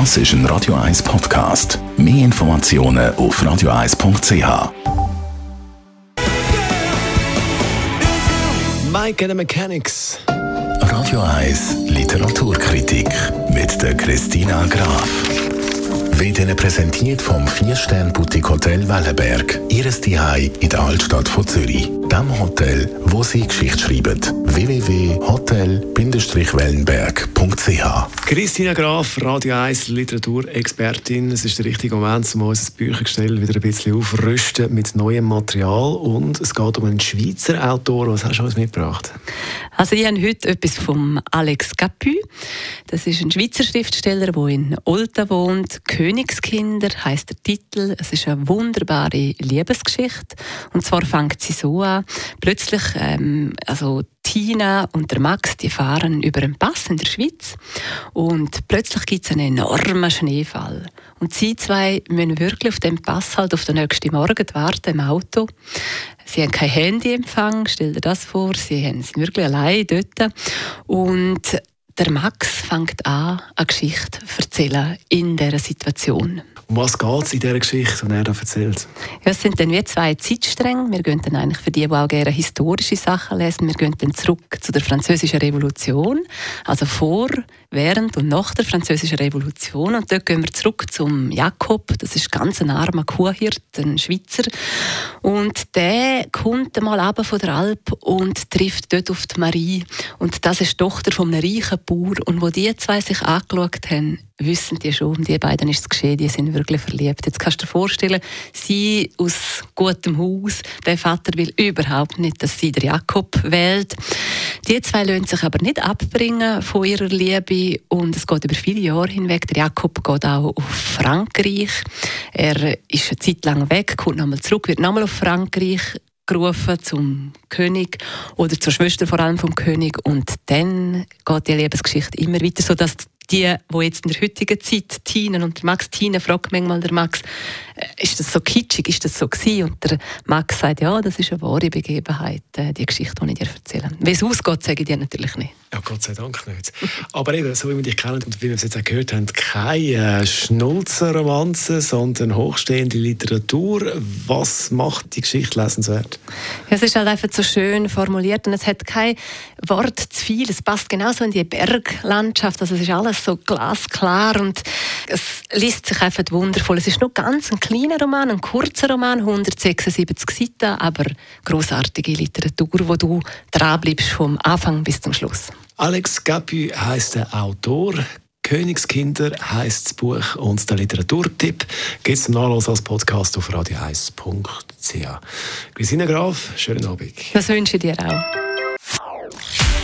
Das ist ein Radio 1 Podcast. Mehr Informationen auf radio1.ch. Mike and the Mechanics. Radio 1 Literaturkritik mit der Christina Graf. Wird Ihnen präsentiert vom 4-Stern-Boutique Hotel Wellenberg. Ihres Zuhause in der Altstadt von Zürich. Dem Hotel, wo Sie Geschichte schreiben. www.hotel-wellenberg.ch Christina Graf, Radio 1 Literaturexpertin. Es ist der richtige Moment, um unser Büchergestell wieder ein bisschen aufrüsten mit neuem Material. Und es geht um einen Schweizer Autor. Was hast du uns mitgebracht? Also ich habe heute etwas von Alex Capu. Das ist ein Schweizer Schriftsteller, der in Olten wohnt. Königskinder heißt der Titel. Es ist eine wunderbare Liebesgeschichte. Und zwar fängt sie so an. Plötzlich, ähm, also Tina und der Max, die fahren über einen Pass in der Schweiz und plötzlich gibt es einen enormen Schneefall. Und sie zwei müssen wirklich auf dem Pass halt auf den nächsten Morgen warten im Auto. Sie haben kein Handyempfang, stell dir das vor. Sie sind wirklich allein dort. Und der Max fängt an, eine Geschichte zu erzählen in dieser Situation. Um was geht es in dieser Geschichte, die er da erzählt? Ja, es sind dann wie zwei Zeitstränge. Wir gehen dann eigentlich für die, die auch gerne historische Sachen lesen, wir gehen dann zurück zu der Französischen Revolution, also vor, während und nach der Französischen Revolution. Und dort gehen wir zurück zum Jakob, das ist ganz ein armer Kuhhirt, ein Schweizer. Und der kommt einmal ab von der Alp und trifft dort auf die Marie. Und das ist die Tochter von einem reichen Bauer. Und wo die zwei sich angeschaut haben, wissen die schon, um die beiden ist es geschehen, die sind wirklich verliebt. Jetzt kannst du dir vorstellen, sie aus gutem Haus, der Vater will überhaupt nicht, dass sie der Jakob wählt. Die zwei lassen sich aber nicht abbringen von ihrer Liebe und es geht über viele Jahre hinweg. Der Jakob geht auch auf Frankreich. Er ist eine Zeit lang weg, kommt nochmal zurück, wird nochmal auf Frankreich gerufen zum König oder zur Schwester vor allem vom König. Und dann geht die Lebensgeschichte immer weiter, so dass die, die jetzt in der heutigen Zeit Tina und Max, Tina fragt manchmal der Max, äh, ist das so kitschig, ist das so gewesen? Und der Max sagt, ja, das ist eine wahre Begebenheit, äh, die Geschichte, die ich dir erzähle. Wie es ausgeht, sage ich dir natürlich nicht. Ja, Gott sei Dank nicht. Aber eben, so wie wir dich kennen und wie wir es jetzt auch gehört haben, keine äh, Schnulzenromanze, sondern hochstehende Literatur. Was macht die Geschichte lesenswert? Ja, es ist halt einfach so schön formuliert und es hat kein Wort zu viel. Es passt genauso in die Berglandschaft. Also es ist alles so glasklar und es liest sich einfach wundervoll. Es ist nur ganz ein kleiner Roman, ein kurzer Roman, 176 Seiten, aber großartige Literatur, wo du dranbleibst vom Anfang bis zum Schluss. Alex Gapu heißt der Autor. Königskinder heißt das Buch und der Literaturtipp gibt es zum Nachlass als Podcast auf radio1.ch. Christina Graf, schönen Abend. Das wünsche ich dir auch.